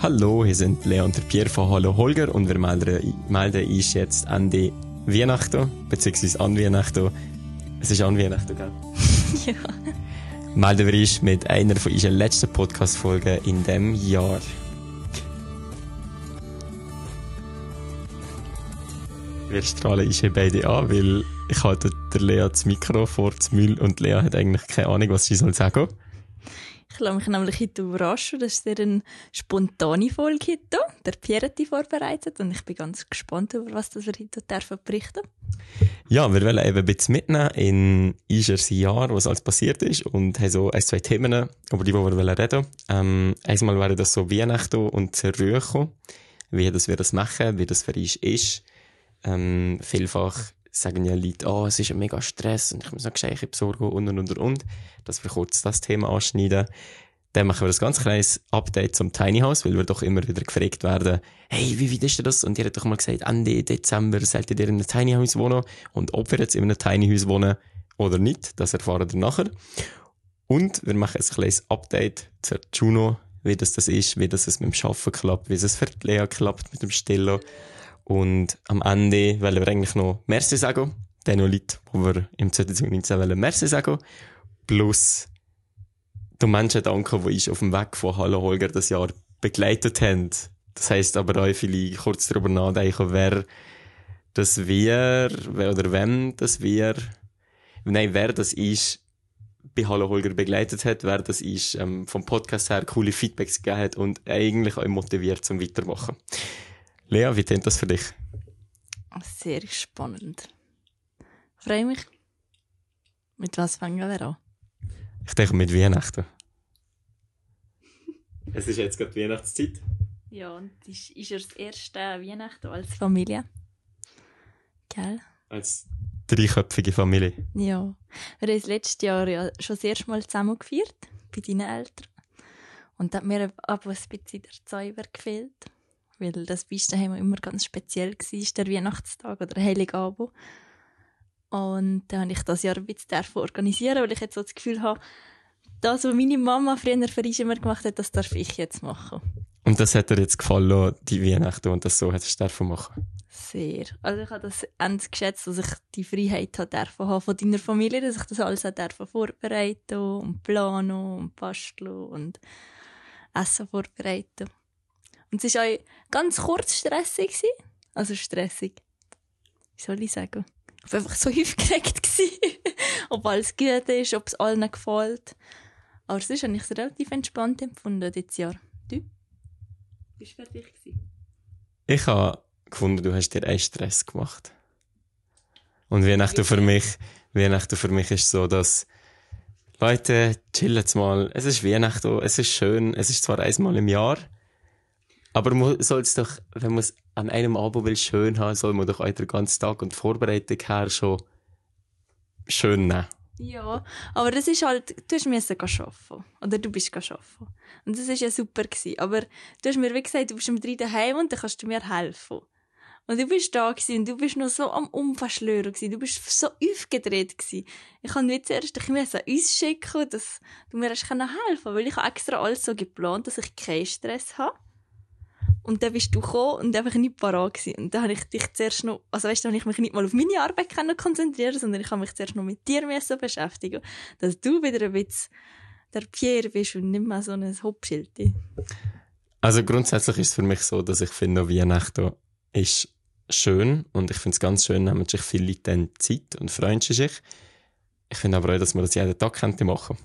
Hallo, hier sind Lea und der Pierre von Hallo Holger und wir melden, melden uns jetzt Ende Weihnachten, beziehungsweise an Weihnachten. Es ist an Weihnachten, gell? ja. Melden wir uns mit einer von unseren letzten Podcast-Folgen in diesem Jahr. Wir strahlen uns hier beide an, weil ich halte der Lea das Mikro vor das Müll und Lea hat eigentlich keine Ahnung, was sie soll sagen. Ich lasse mich nämlich heute überraschen. Das ist sehr eine spontane Folge heute. Der Pierre hat die vorbereitet und ich bin ganz gespannt, über was wir heute berichten Ja, wir wollen eben ein bisschen mitnehmen in unser Jahr, was alles passiert ist und haben so ein, zwei Themen, über die wir reden wollen. Ähm, einmal wäre das so Weihnachten und kommen, wie das wir das machen, wie das für uns ist. Ähm, vielfach sagen ja Leute, oh, es ist ein mega Stress und ich muss noch Geschenke besorgen und und und und. Dass wir kurz das Thema anschneiden. Dann machen wir ein ganz kleines Update zum Tiny House, weil wir doch immer wieder gefragt werden, hey, wie weit ist das? Und ihr habt doch mal gesagt, Ende Dezember solltet ihr in einem Tiny House wohnen. Und ob wir jetzt in einem Tiny House wohnen oder nicht, das erfahren wir nachher. Und wir machen ein kleines Update zur Juno, wie das, das ist, wie das es mit dem Arbeiten klappt, wie es für Lea klappt mit dem Stillen. Und am Ende wollen wir eigentlich noch Merci sagen. Den Leuten, die wir im 2019 wollen Merci sagen. Plus den Menschen danken, die uns auf dem Weg von Hallo Holger das Jahr begleitet haben. Das heisst aber auch vielleicht kurz darüber nachdenken, wer das wir, wer oder wem das wir, nein, wer das ist, bei Hallo Holger begleitet hat, wer das ist, ähm, vom Podcast her coole Feedbacks gegeben hat und eigentlich auch motiviert zum Weitermachen. Lea, wie klingt das für dich? Sehr spannend. Freue mich. Mit was fangen wir an? Ich denke mit Weihnachten. es ist jetzt gerade Weihnachtszeit. Ja, und ist, ist ja das erste Weihnachten als Familie. Gell? Als dreiköpfige Familie. Ja. Wir haben das letztes Jahr ja schon das erste Mal zusammen gefeiert, bei deinen Eltern. Und da hat mir ab und ein bisschen der Zauber gefehlt weil das bei uns immer ganz speziell war, der Weihnachtstag oder Heiligabend. Und dann habe ich das Jahr ein bisschen organisieren, weil ich jetzt so das Gefühl habe, das, was meine Mama früher für uns immer gemacht hat, das darf ich jetzt machen. Und das hat dir jetzt gefallen, die Weihnachten, und das so hättest du machen? Sehr. Also ich habe das ernst geschätzt, dass ich die Freiheit habe von deiner Familie, dass ich das alles vorbereiten und planen und basteln und Essen vorbereiten. Und es war auch ganz kurz stressig. Also stressig. Wie soll ich sagen? Ich war einfach so aufgeregt. ob alles gut ist, ob es allen gefällt. Aber sonst habe ich es relativ entspannt empfunden dieses Jahr. Du? Bist du fertig gewesen? Ich habe gefunden, du hast dir einen Stress gemacht. Und Weihnachten für mich, Weihnachten für mich ist so, dass Leute, chillen mal. Es ist Weihnachten, es ist schön, es ist zwar einmal im Jahr, aber man soll es doch, wenn man es an einem Abend will schön haben, soll man doch auch den ganzen Tag und die Vorbereitung her schon schön nehmen. Ja, aber das ist halt, du müssen arbeiten. Oder du bist arbeiten. Und das war ja super. Gewesen. Aber du hast mir wie gesagt, du bist um drei daheim und dann kannst du mir helfen. Und du bist da gewesen, und du bist noch so am Umverschlören gewesen. Du bist so aufgedreht gewesen. Ich kann nicht zuerst dich uns schicken, dass du mir helfen kannst, weil ich habe extra alles so geplant, dass ich keinen Stress habe. Und dann bist du gekommen und einfach nicht parat gewesen. Und dann habe ich dich zuerst noch, also weißt du, ich mich nicht mal auf meine Arbeit konzentrieren sondern ich habe mich zuerst noch mit dir beschäftigen, dass du wieder ein bisschen der Pierre bist und nicht mehr so ein Hauptschild. Also grundsätzlich ist es für mich so, dass ich finde, Weihnachten ist schön und ich finde es ganz schön, nehmen sich viele Leute dann Zeit und freuen sich. Ich finde aber auch, dass man das jeden Tag könnte machen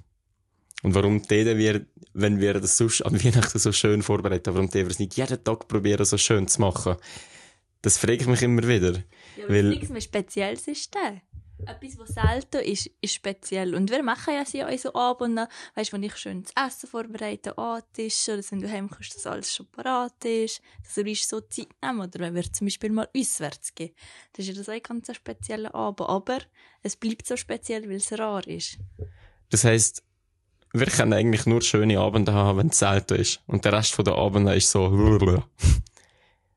und warum täten wir, wenn wir das sonst an Weihnachten so schön vorbereiten, warum täten wir es nicht jeden Tag probieren, so schön zu machen? Das frage ich mich immer wieder. Ja, weil nichts mehr Spezielles ist da. Etwas, was selten ist, ist speziell. Und wir machen ja sie auch so ab und an, weißt du, wenn ich schön das Essen vorbereite, Tisch, oder wenn du heimkommst, dass alles schon parat ist, dass wir so Zeit nehmen, oder wenn wir zum Beispiel mal auswärts gehen. Das ist ja das auch ganz ein spezieller Abend. Aber es bleibt so speziell, weil es rar ist. Das heisst, wir können eigentlich nur schöne Abende haben, wenn es selten ist. Und der Rest der Abende ist so.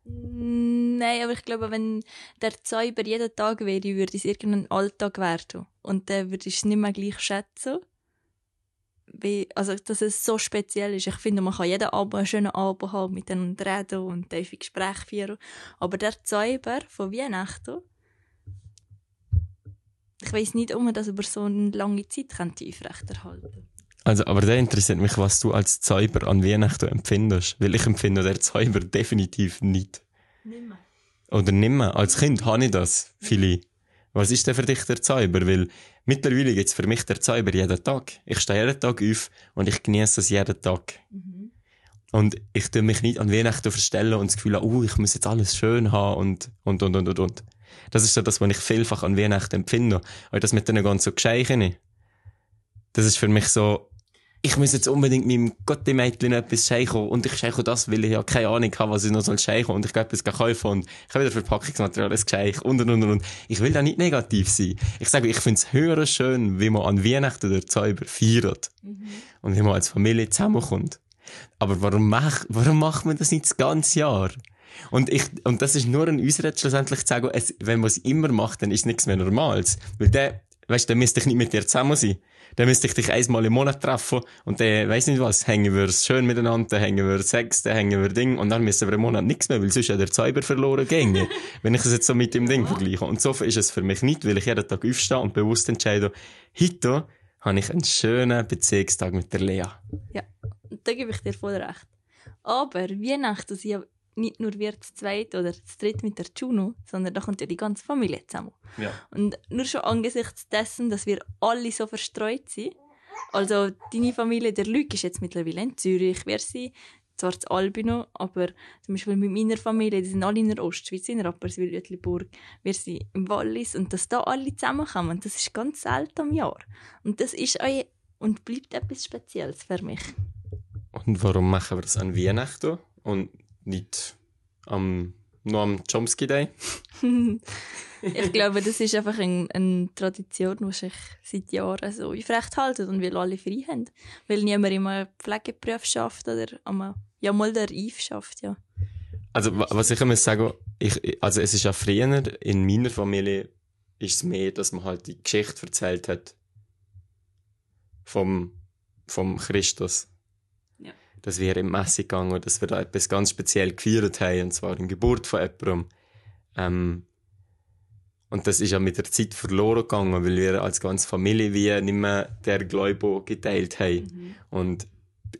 Nein, aber ich glaube, wenn der Zauber jeden Tag wäre, würde es irgendein Alltag werden. Und dann würde ich es nicht mehr gleich schätzen. wie, also, dass es so speziell ist. Ich finde, man kann jeden Abend einen schönen Abend haben, mit einem reden und tiefe Gespräche führen. Aber der Zauber von Weihnachten, ich weiß nicht, ob man das über so eine lange Zeit aufrechterhalten könnte. Also, aber der interessiert mich, was du als Zauber an Weihnachten empfindest. Weil ich empfinde der Zauber definitiv nicht. Nimmer. Oder nimmer. Als Kind habe ich das, viele. Was ist denn für dich der Zauber? Weil mittlerweile gibt es für mich der Zauber jeden Tag. Ich stehe jeden Tag auf und ich genieße es jeden Tag. Mhm. Und ich tue mich nicht an Weihnachten verstellen und das Gefühl oh, ich muss jetzt alles schön haben und, und, und, und, und, und. Das ist so das, was ich vielfach an Weihnachten empfinde. Und das mit den ganzen Geschenken. Das ist für mich so, ich muss jetzt unbedingt meinem Gotti-Mädchen etwas schenken und ich schenke das, weil ich ja keine Ahnung habe, was ich noch soll schenken und ich gehe etwas kaufen und ich habe wieder Verpackungsmaterial, das Geschenk und und und und. Ich will da nicht negativ sein. Ich sage, ich finde es höher schön, wie man an Weihnachten der Zauber feiert Mhm. und wie man als Familie zusammenkommt. Aber warum macht, warum macht man das nicht das ganze Jahr? Und ich, und das ist nur ein Ausrede schlussendlich zu sagen, es, wenn man es immer macht, dann ist nichts mehr Normales. Weil der, weißt, dann müsste ich nicht mit dir zusammen sein. Dann müsste ich dich einmal im Monat treffen und dann, weiss nicht was, hängen wir schön miteinander, dann hängen wir Sex, dann hängen wir Ding und dann müssen wir im Monat nichts mehr, weil sonst ja der Cyber verloren ginge. wenn ich es jetzt so mit dem Ding vergleiche. Und so ist es für mich nicht, weil ich jeden Tag aufstehe und bewusst entscheide, heute habe ich einen schönen Beziehungstag mit der Lea. Ja, da gebe ich dir voll recht. Aber Weihnachten sind nicht nur wir zu zweit oder zu dritt mit der Juno, sondern da kommt ja die ganze Familie zusammen. Ja. Und nur schon angesichts dessen, dass wir alle so verstreut sind, also deine Familie, der Luc ist jetzt mittlerweile in Zürich, wir sind zwar zu Albino, aber zum Beispiel mit meiner Familie, die sind alle in der Ostschweiz, in Rapperswil, Uetliburg, wir sind im Wallis und dass da alle zusammenkommen, das ist ganz selten im Jahr. Und das ist auch und bleibt etwas Spezielles für mich. Und warum machen wir das an Weihnachten und nicht am, nur am Chomsky Day? ich glaube, das ist einfach eine, eine Tradition, die sich seit Jahren so aufrecht hält und weil alle frei haben. Weil niemand immer Pflegeberuf schafft oder einmal, ja mal der Reif schafft, ja. Also, wa- was ich muss sagen, ich, also es ist ja früher, in meiner Familie, ist es mehr, dass man halt die Geschichte erzählt hat vom, vom Christus. Dass wir im Messe gegangen und dass wir da etwas ganz speziell gefeiert haben, und zwar die Geburt von jemandem. Ähm, und das ist ja mit der Zeit verloren gegangen, weil wir als ganze Familie wie nicht mehr der Glaube geteilt haben. Und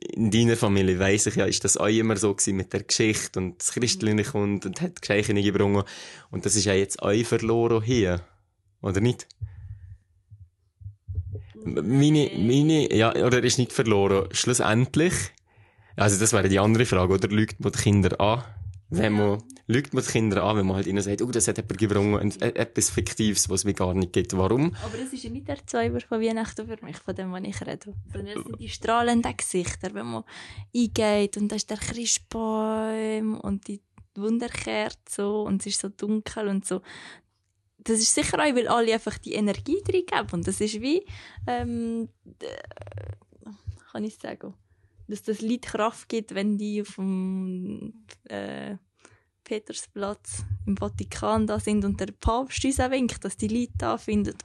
in deiner Familie weiss ich ja, ist das auch immer so gewesen mit der Geschichte und das Christliche kommt und hat Geschichte gebrungen. Und das ist ja jetzt auch verloren hier. Oder nicht? Meine, meine, ja, oder ist nicht verloren. Schlussendlich, also das wäre die andere Frage, oder lügt man die Kinder an? Wenn man, lügt man die Kinder an, wenn man halt ihnen sagt, oh, das hat jemand gebrungen, e- etwas Fiktives, was es mir gar nicht gibt. Warum? Aber das ist ja nicht der Zauber von Weihnachten für mich, von dem, was ich rede. Sondern es sind die strahlenden Gesichter, wenn man eingeht und da ist der Christbaum und die Wunderkerze und es ist so dunkel und so. Das ist sicher auch, weil alle einfach die Energie drin geben. Und das ist wie, ähm, kann ich sagen, dass das Lied Kraft gibt, wenn die auf dem äh, Petersplatz im Vatikan da sind und der Papst uns auch winkt, dass die Leute da finden,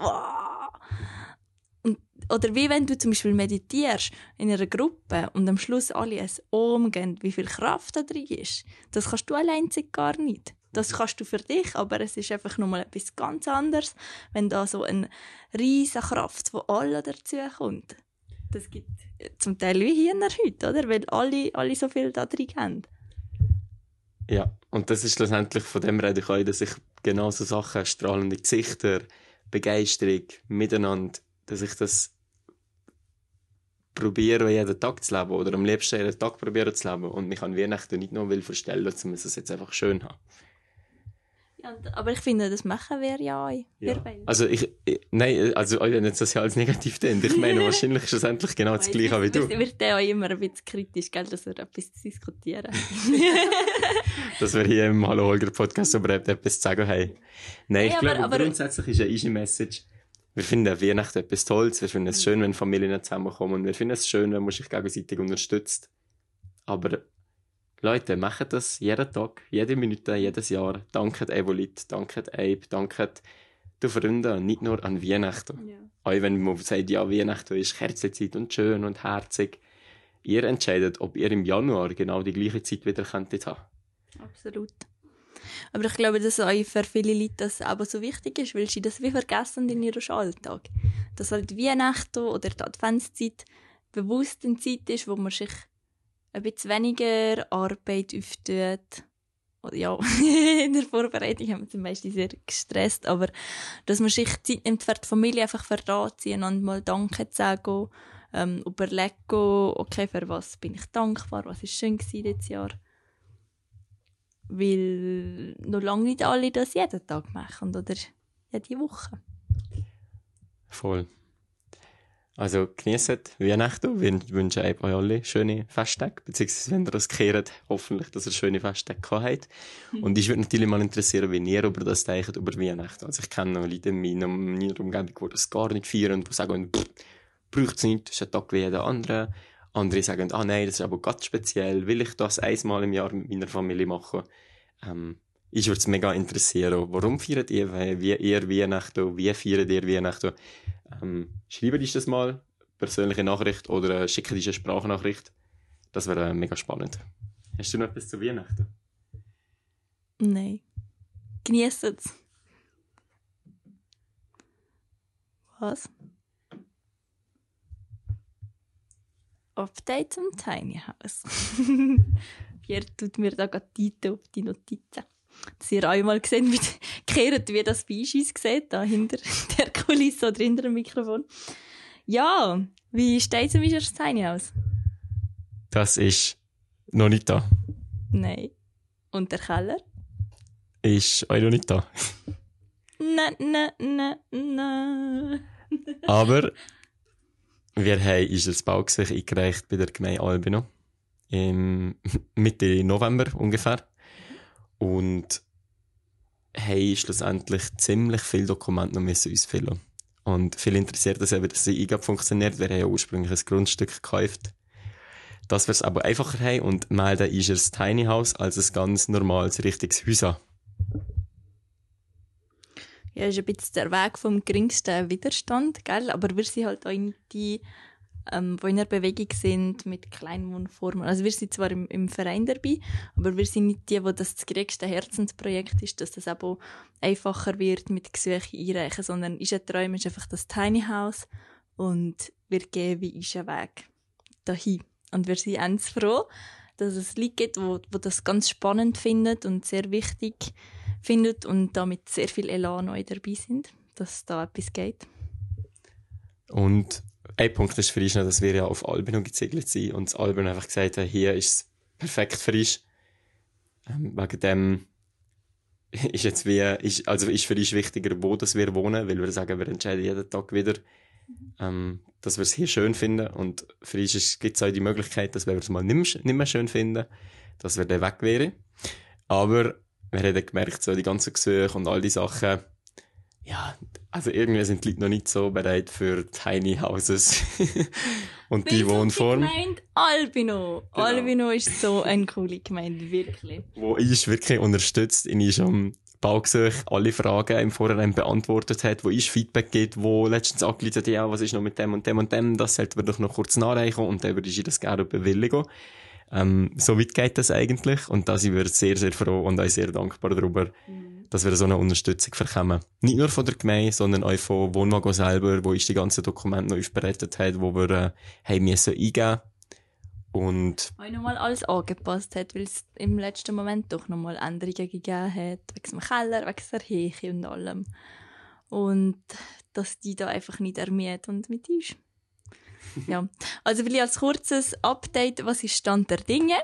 und, oder wie wenn du zum Beispiel meditierst in einer Gruppe und am Schluss alle es umgehen, wie viel Kraft da drin ist. Das kannst du allein gar nicht. Das kannst du für dich, aber es ist einfach nochmal etwas ganz anderes, wenn da so eine riesige Kraft von allen dazu kommt. Das gibt zum Teil wie hier heute, oder? Weil alle, alle so viel da drin haben. Ja, und das ist schlussendlich, von dem rede ich auch, dass ich genau so Sachen, strahlende Gesichter, Begeisterung, miteinander, dass ich das probiere, jeden Tag zu leben, oder am liebsten jeden Tag probieren zu leben, und mich an Weihnachten nicht nur will verstellen, dass wir es jetzt einfach schön haben. Ja, aber ich finde, das machen wir ja auch. Wir beide. Also ich, ich nein, also wenn jetzt das ja als negativ denkt, ich meine wahrscheinlich schlussendlich genau das Gleiche wie du. Wir wird ja auch immer ein bisschen kritisch, gell, dass wir etwas zu diskutieren dass wir hier im Hallo Holger Podcast über etwas zu sagen haben. Nein, ich Hey, aber- glaube, aber- grundsätzlich ist eine easy Message. Wir finden Weihnachten etwas Tolles. Wir finden es schön, wenn Familien zusammenkommen. Und wir finden es schön, wenn man sich gegenseitig unterstützt. Aber Leute, macht das jeden Tag, jede Minute, jedes Jahr. Danket Evolit, danket Abe, danket den Freunden, nicht nur an Weihnachten. Ja. Auch wenn man sagt, ja, Weihnachten ist Kerzenzeit und schön und herzig. Ihr entscheidet, ob ihr im Januar genau die gleiche Zeit wieder könntet haben. Absolut. Aber ich glaube, dass auch für viele Leute das aber so wichtig ist, weil sie das wie vergessen in ihrem Alltag. Dass halt Weihnachten oder die Adventszeit bewusst eine Zeit ist, wo man sich ein bisschen weniger Arbeit auftut. Ja, in der Vorbereitung haben wir zum Beispiel sehr gestresst, aber dass man sich Zeit nimmt für die Familie, einfach für da ziehen und mal Danke zu sagen, ähm, überlegen, okay, für was bin ich dankbar, was ist schön gewesen dieses Jahr. Weil noch lange nicht alle das jeden Tag machen oder jede Woche. Voll. Also genießt Weihnachten. Wir wünschen euch alle schöne Festtage. Beziehungsweise, wenn ihr das kehrt, hoffentlich, dass ihr schöne Festtage habt. Und ich würde natürlich mal interessieren, wie ihr über das denkt, über Weihnachten. Also ich kenne noch Leute in meiner, meiner Umgebung, die das gar nicht feiern, die sagen, braucht es nicht, das ist ein Tag wie jeder andere. Andere sagen, ah nein, das ist aber ganz speziell, will ich das einmal im Jahr mit meiner Familie machen. Ähm, ich würde es mega interessieren, warum feiert ihr, wie ihr Weihnachten, wie feiert ihr Weihnachten? Ähm, schreibt uns das mal, persönliche Nachricht oder äh, schickt uns eine Sprachnachricht. Das wäre äh, mega spannend. Hast du noch etwas zu Weihnachten? Nein. Genießt es. Was? Update zum Tiny House. Pierre tut mir da gerade auf die Notizen. Dass ihr einmal gesehen wie, wie das bei uns sieht, da hinter Kulisse oder hinter dem Mikrofon. Ja, wie steht es das Tiny House? Das ist noch nicht da. Nein. Und der Keller? Ist auch noch nicht da. Nein, nein, nein, nein. Aber wir haben unser Baugesuch eingereicht bei der Gemeinde Albino. Im Mitte November ungefähr. Und haben schlussendlich ziemlich viele Dokumente noch müssen ausfüllen Und viel interessiert das eben, dass die Eingabe funktioniert. Wir haben ja ursprünglich ein Grundstück gekauft. Dass wir es aber einfacher haben und melden ist es Tiny House als ein ganz normales, richtiges Haus an. Ja, ist ein bisschen der Weg vom geringsten Widerstand, gell? Aber wir sind halt auch in die, ähm, die in der Bewegung sind mit Kleinwohnformen. Also wir sind zwar im, im Verein dabei, aber wir sind nicht die, wo das das geringste Herzensprojekt ist, dass das auch einfacher wird mit Gesuchen einreichen, sondern unser Traum ist einfach das Tiny House und wir gehen wie unseren Weg dahin. Und wir sind ganz froh, dass es Leute gibt, wo, wo das ganz spannend findet und sehr wichtig findet und damit sehr viel Elan neu dabei sind, dass da etwas geht. Und ein Punkt ist uns noch, dass wir ja auf Albino gezegelt sind und das Albino einfach gesagt haben, hier ist es perfekt uns. Ähm, wegen dem ist jetzt wie, ist, also ist für uns wichtiger, wo das wir wohnen, weil wir sagen, wir entscheiden jeden Tag wieder, ähm, dass wir es hier schön finden und für uns gibt es auch die Möglichkeit, dass wenn wir es mal nicht mehr, schön finden, dass wir dann weg wären. Aber wir haben gemerkt, so die ganzen Gesuche und all die Sachen, ja, also irgendwie sind die Leute noch nicht so bereit für Tiny Houses und die Wohnform. Gemeinde Albino. Genau. Albino ist so eine coole Gemeinde, wirklich. wo ist wirklich unterstützt in unserem Baugesuch alle Fragen im Vorhinein beantwortet hat, wo ist Feedback gibt, wo letztens angeleitet ja, was ist noch mit dem und dem und dem, das sollten wir doch noch kurz nachreichen und dann würde ich das gerne bewilligen. Ähm, so weit geht das eigentlich und da sind wir sehr, sehr froh und auch sehr dankbar darüber, dass wir so eine Unterstützung bekommen. Nicht nur von der Gemeinde, sondern auch von Wohnmago selber, wo uns die ganzen Dokumente noch aufbereitet hat, wo wir äh, haben müssen eingeben und Auch nochmal alles angepasst hat, weil es im letzten Moment doch nochmal Änderungen gegeben hat, wegen dem Keller, wegen der Heche und allem. Und dass die da einfach nicht ermüdet und mit ist. ja, also vielleicht als kurzes Update, was ist Stand der Dinge?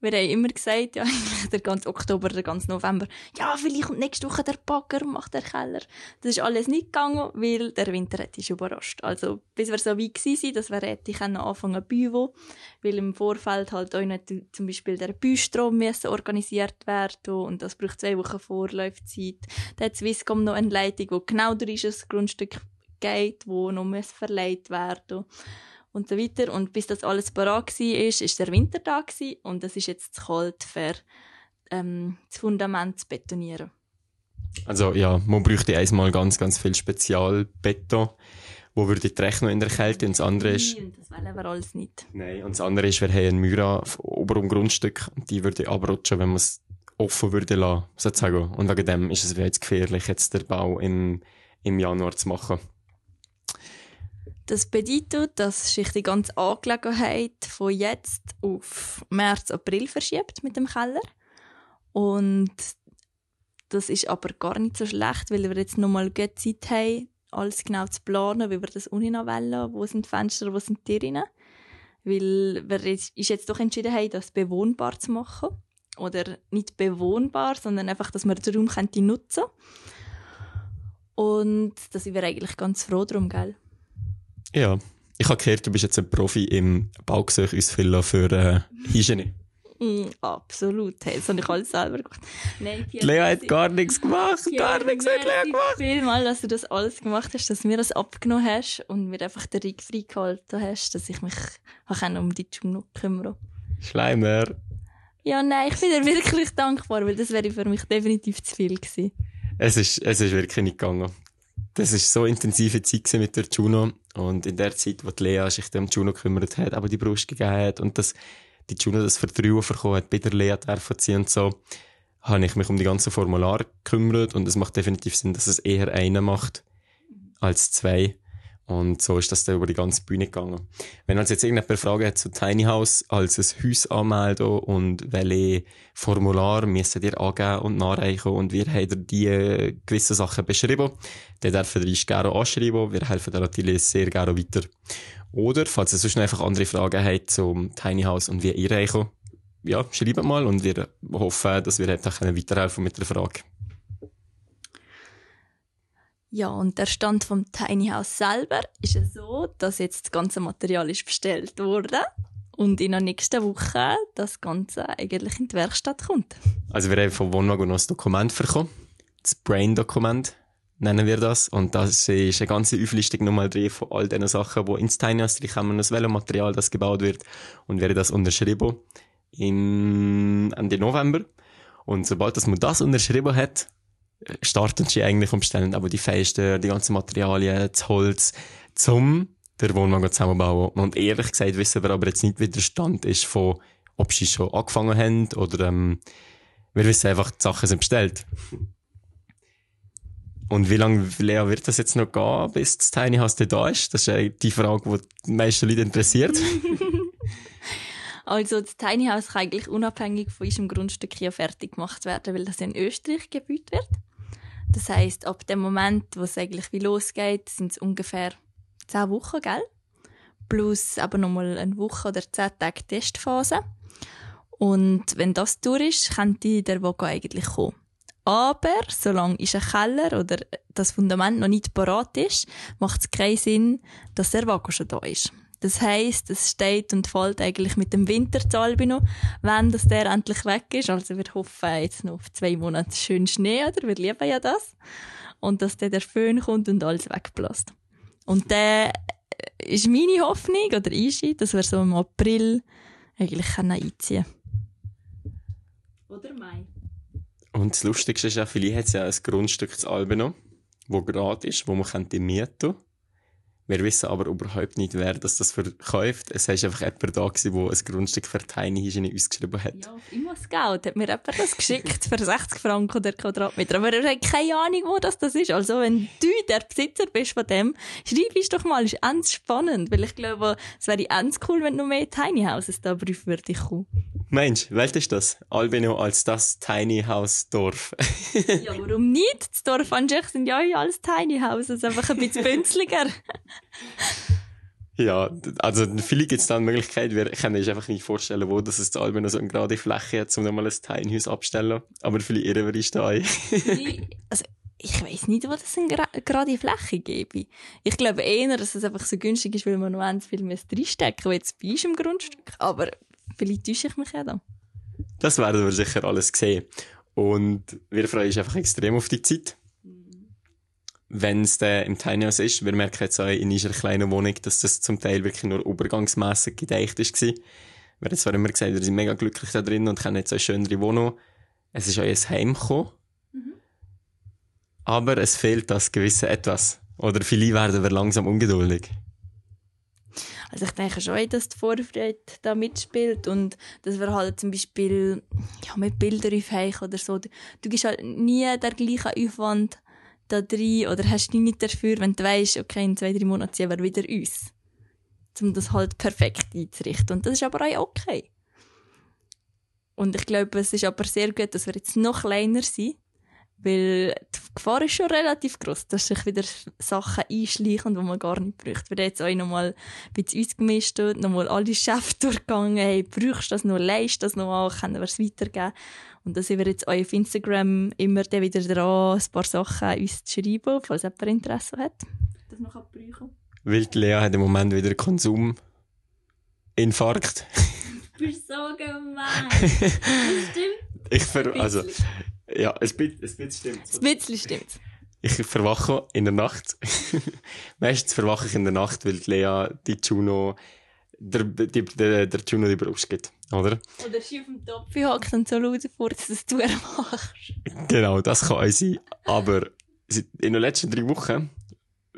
Wir haben immer gesagt, ja, der ganze Oktober, der ganze November, ja, vielleicht kommt nächste Woche der Bagger macht der Keller. Das ist alles nicht gegangen, weil der Winter hat uns überrascht. Also, bis wir so weit waren, dass wir hätte anfangen Büvo, weil im Vorfeld halt auch nicht zum Beispiel der Büstrom müssen organisiert werden und das braucht zwei Wochen Vorlaufzeit. Dann hat Swisscom noch eine Leitung, die genau durch das Grundstück geht, wo noch muss verleiht werden und so weiter. Und bis das alles parat war, ist, ist der Winter da gewesen, und es ist jetzt zu kalt für ähm, das Fundament zu betonieren. Also ja, man bräuchte einmal ganz, ganz viel Spezialbeton, wo würde die Recht noch in der Kälte und das andere ist... Nein, das wollen wir alles nicht. Nein, und das andere ist, wir haben einen Myra auf oberem Grundstück und die würde abrutschen, wenn man es offen würde lassen, sozusagen. Und wegen dem ist es jetzt gefährlich, jetzt den Bau im, im Januar zu machen. Das bedeutet, dass sich die ganze Angelegenheit von jetzt auf März, April verschiebt mit dem Keller. Und das ist aber gar nicht so schlecht, weil wir jetzt nochmal gut Zeit haben, alles genau zu planen, wie wir das unten wollen, wo sind die Fenster, wo sind die Türen. Weil wir jetzt, ist jetzt doch entschieden haben, das bewohnbar zu machen. Oder nicht bewohnbar, sondern einfach, dass man den Raum nutzen Und da sind wir eigentlich ganz froh drum, gell? Ja. Ich habe gehört, du bist jetzt ein Profi im Baugesuch ausfüllen für äh, Hygiene. Mm, absolut. Hey, das habe ich alles selber gemacht. Nein, Die Lea hat gar nichts gemacht. gar nichts hat Lea gemacht. Vielmal, dass du das alles gemacht hast, dass du mir das abgenommen hast und mir einfach den Ring freigehalten hast, dass ich mich auch um die Juno kümmern Schleimer. Ja, nein, ich bin dir wirklich dankbar, weil das wäre für mich definitiv zu viel gewesen. Es ist, es ist wirklich nicht gegangen. Das ist so intensive Zeit mit der Juno. Und in der Zeit, wo die Lea sich um Juno gekümmert hat, aber die Brust gegeben hat und das, die Juno das Vertrauen bekommen hat, bei der Lea dürfen sie und so, habe ich mich um die ganzen Formulare gekümmert und es macht definitiv Sinn, dass es eher einer macht als zwei. Und so ist das dann über die ganze Bühne gegangen. Wenn also jetzt irgendeine Frage hat zu Tiny House als ein Haus anmelden und welche Formular müssen ihr angeben und nachreichen und wir haben die äh, gewissen Sachen beschrieben, dann dürfen ihr gerne anschreiben. Wir helfen dir natürlich sehr gerne weiter. Oder, falls ihr sonst einfach andere Fragen habt zum Tiny House und wie ihr einkommt, ja, schreibt mal und wir hoffen, dass wir weiterhelfen mit der Frage. Ja, und der Stand vom Tiny House selber ist ja so, dass jetzt das ganze Material ist bestellt wurde und in der nächsten Woche das Ganze eigentlich in die Werkstatt kommt. Also wir haben von Wohnwagen noch ein Dokument bekommen. Das Brain-Dokument nennen wir das. Und das ist eine ganze Auflistung nochmal drin von all den Sachen, die ins Tiny House kommen, das Velomaterial, das gebaut wird. Und wäre das unterschrieben im Ende November. Und sobald dass man das unterschrieben hat, starten sie eigentlich umstellen, aber die Fenster, die ganzen Materialien, das Holz, zum der Wohnwagen zusammenbauen. Und ehrlich gesagt wissen wir aber jetzt nicht, wie der Stand ist von, ob sie schon angefangen haben oder, ähm, wir wissen einfach, die Sachen sind bestellt. Und wie lange, Lea, wird das jetzt noch gehen, bis das Tiny House da ist? Das ist die Frage, die die meisten Leute interessiert. also, das Tiny House kann eigentlich unabhängig von unserem Grundstück hier fertig gemacht werden, weil das in Österreich gebaut wird. Das heißt, ab dem Moment, wo es eigentlich wie losgeht, sind es ungefähr zehn Wochen, gell? Plus aber nochmal eine Woche oder zehn Tage Testphase. Und wenn das durch ist, könnte der Wagen eigentlich kommen. Aber solange ist ein Keller oder das Fundament noch nicht parat ist, macht es keinen Sinn, dass der Wagen schon da ist. Das heisst, es steht und fällt eigentlich mit dem Winterzalbino, wenn das der endlich weg ist. Also wir hoffen jetzt noch auf zwei Monate schön Schnee, oder? Wir lieben ja das. Und dass dann der Föhn kommt und alles wegbläst. Und der ist meine Hoffnung, oder ist dass wir so im April eigentlich einziehen können. Oder Mai. Und das Lustigste ist ja, vielleicht hat es ja ein Grundstück zu Albino, wo gerade ist, wo man mieten könnte. Wir wissen aber überhaupt nicht, wer das, das verkauft. Es ist einfach jemand da gewesen, der ein Grundstück für Tiny Hygiene ausgeschrieben hat. Ja, auf Immoscout hat mir jemand das geschickt für 60 Franken der Quadratmeter. Aber er hat keine Ahnung, wo das, das ist. Also, wenn du der Besitzer bist von dem, schreib es doch mal. Das ist ganz spannend. Weil ich glaube, es wäre ganz cool, wenn noch mehr Tiny Houses da Brief würde kommen. Mensch, welches ist das? Albino als das Tiny House Dorf. ja, warum nicht? Das Dorf an sich sind ja alles Tiny Houses, einfach ein bisschen bünzliger. Ja, also vielleicht gibt es da eine Möglichkeit, wir können uns einfach nicht vorstellen, wo das ist Albino so eine gerade Fläche hat, um nochmal ein House abzustellen. Aber vielleicht irren wir uns da ein. also, ich weiß nicht, wo das eine gerade Fläche gäbe. Ich glaube eher, dass es einfach so günstig ist, weil man noch ganz viel reinstecken muss, jetzt bei im Grundstück. Aber Vielleicht täusche ich mich ja da. Das werden wir sicher alles sehen. Und wir freuen uns einfach extrem auf die Zeit. Wenn es im Tiny House ist, wir merken jetzt auch in unserer kleinen Wohnung, dass das zum Teil wirklich nur übergangsmässig gedeicht ist. Wir haben zwar immer gesagt, wir sind mega glücklich da drin und können jetzt eine schönere Wohnung. Es ist auch ein Heim gekommen. Mhm. aber es fehlt das gewisse Etwas. Oder viele werden wir langsam ungeduldig. Also ich denke schon, dass die Vorfreude da mitspielt und dass wir halt zum Beispiel ja, mit Bildern aufheichen oder so. Du, du gibst halt nie den gleichen Aufwand da rein oder hast nicht dafür, wenn du weißt, okay, in zwei, drei Monaten ziehen wir wieder uns. Um das halt perfekt einzurichten. Und das ist aber auch okay. Und ich glaube, es ist aber sehr gut, dass wir jetzt noch kleiner sind weil die Gefahr ist schon relativ groß, dass sich wieder Sachen einschleichen, die man gar nicht braucht. Wir haben jetzt auch nochmal ein bisschen ausgemistet, nochmal alle Chefs durchgegangen, hey, brauchst du das noch, leist das noch an, können wir es weitergeben. Und da sind wir jetzt auch auf Instagram immer wieder dran, ein paar Sachen uns zu schreiben, falls jemand Interesse hat, das noch brauchen Weil Lea hat im Moment wieder Konsuminfarkt. du bist so gemein. Das stimmt. Ich ver also, ja, ein bisschen stimmt. Ein bisschen stimmt. Ich verwache in der Nacht. Meistens verwache ich in der Nacht, weil Lea die Juno, der, die, der, der Juno die Brust gibt, oder? Oder sie auf dem Topf hockt und so laut furzt, dass du er machst. Genau, das kann auch sein. Aber in den letzten drei Wochen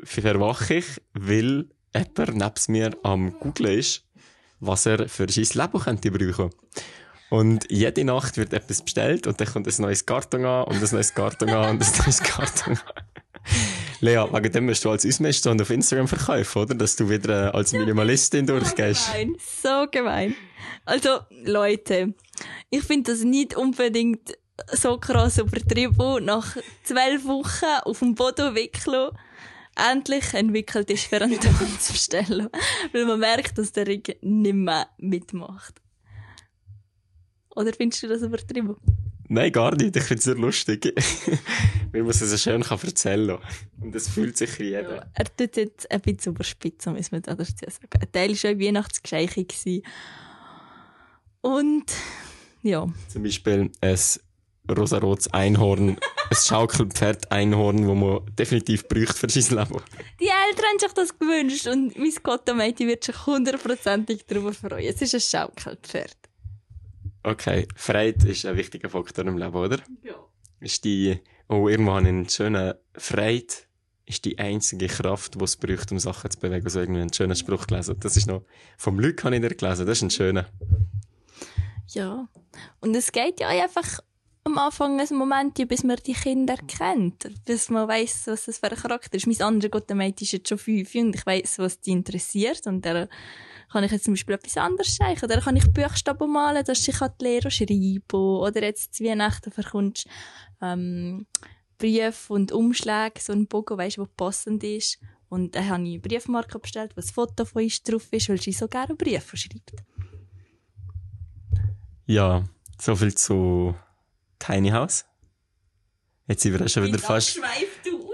verwache ich, weil jemand neben mir am Googlen ist, was er für sein Leben könnte brauchen. Und jede Nacht wird etwas bestellt und dann kommt ein neues Karton an und ein neues Karton an und ein neues Karton an. Lea, wegen dem musst du als Ausmester und auf Instagram verkaufen, oder? Dass du wieder äh, als Minimalistin so durchgehst. Gemein, so gemein. Also, Leute, ich finde das nicht unbedingt so krass übertrieben, nach zwölf Wochen auf dem Boden wickeln, endlich entwickelt ist für einen Tanzbestellung. Weil man merkt, dass der Ring nicht mehr mitmacht. Oder findest du das übertrieben? Nein, gar nicht. Ich finde es sehr lustig. Weil man es so schön kann erzählen kann. Und das fühlt sich jeder. Ja, er tut jetzt ein bisschen überspitzen, muss man dazu sagen. Ein Teil war schon Weihnachtsgeschenke. Und, ja. Zum Beispiel ein rosarotes Einhorn, ein Schaukelpferd-Einhorn, das man definitiv braucht für sein Leben. Die Eltern haben sich das gewünscht und mein Gottomädchen wird sich hundertprozentig darüber freuen. Es ist ein Schaukelpferd. Okay, Freude ist ein wichtiger Faktor im Leben, oder? Ja. Ist die, oh, irgendwann einen schönen Freude ist die einzige Kraft, die es braucht, um Sachen zu bewegen. So irgendwie einen schönen Spruch gelesen. Das ist noch, vom Glück habe ich nicht gelesen. Das ist ein schöner. Ja. Und es geht ja einfach am Anfang ein Moment, bis man die Kinder kennt. Bis man weiss, was das für ein Charakter ist. Mein anderer Gottemädchen ist jetzt schon fünf und ich weiss, was die interessiert. Und der kann ich jetzt zum Beispiel etwas anderes zeigen. Oder kann ich Buchstaben malen, dass ich die Lehre schreiben Oder jetzt zu Weihnachten verkommst ähm, Briefe und Umschläge, so ein Bogen, weißt, der passend ist. Und dann habe ich Briefmarke bestellt, wo ein Foto von uns drauf ist, weil sie so gerne Briefe schreibt. Ja, so viel zu Tiny House. Jetzt sind wir schon wieder fast,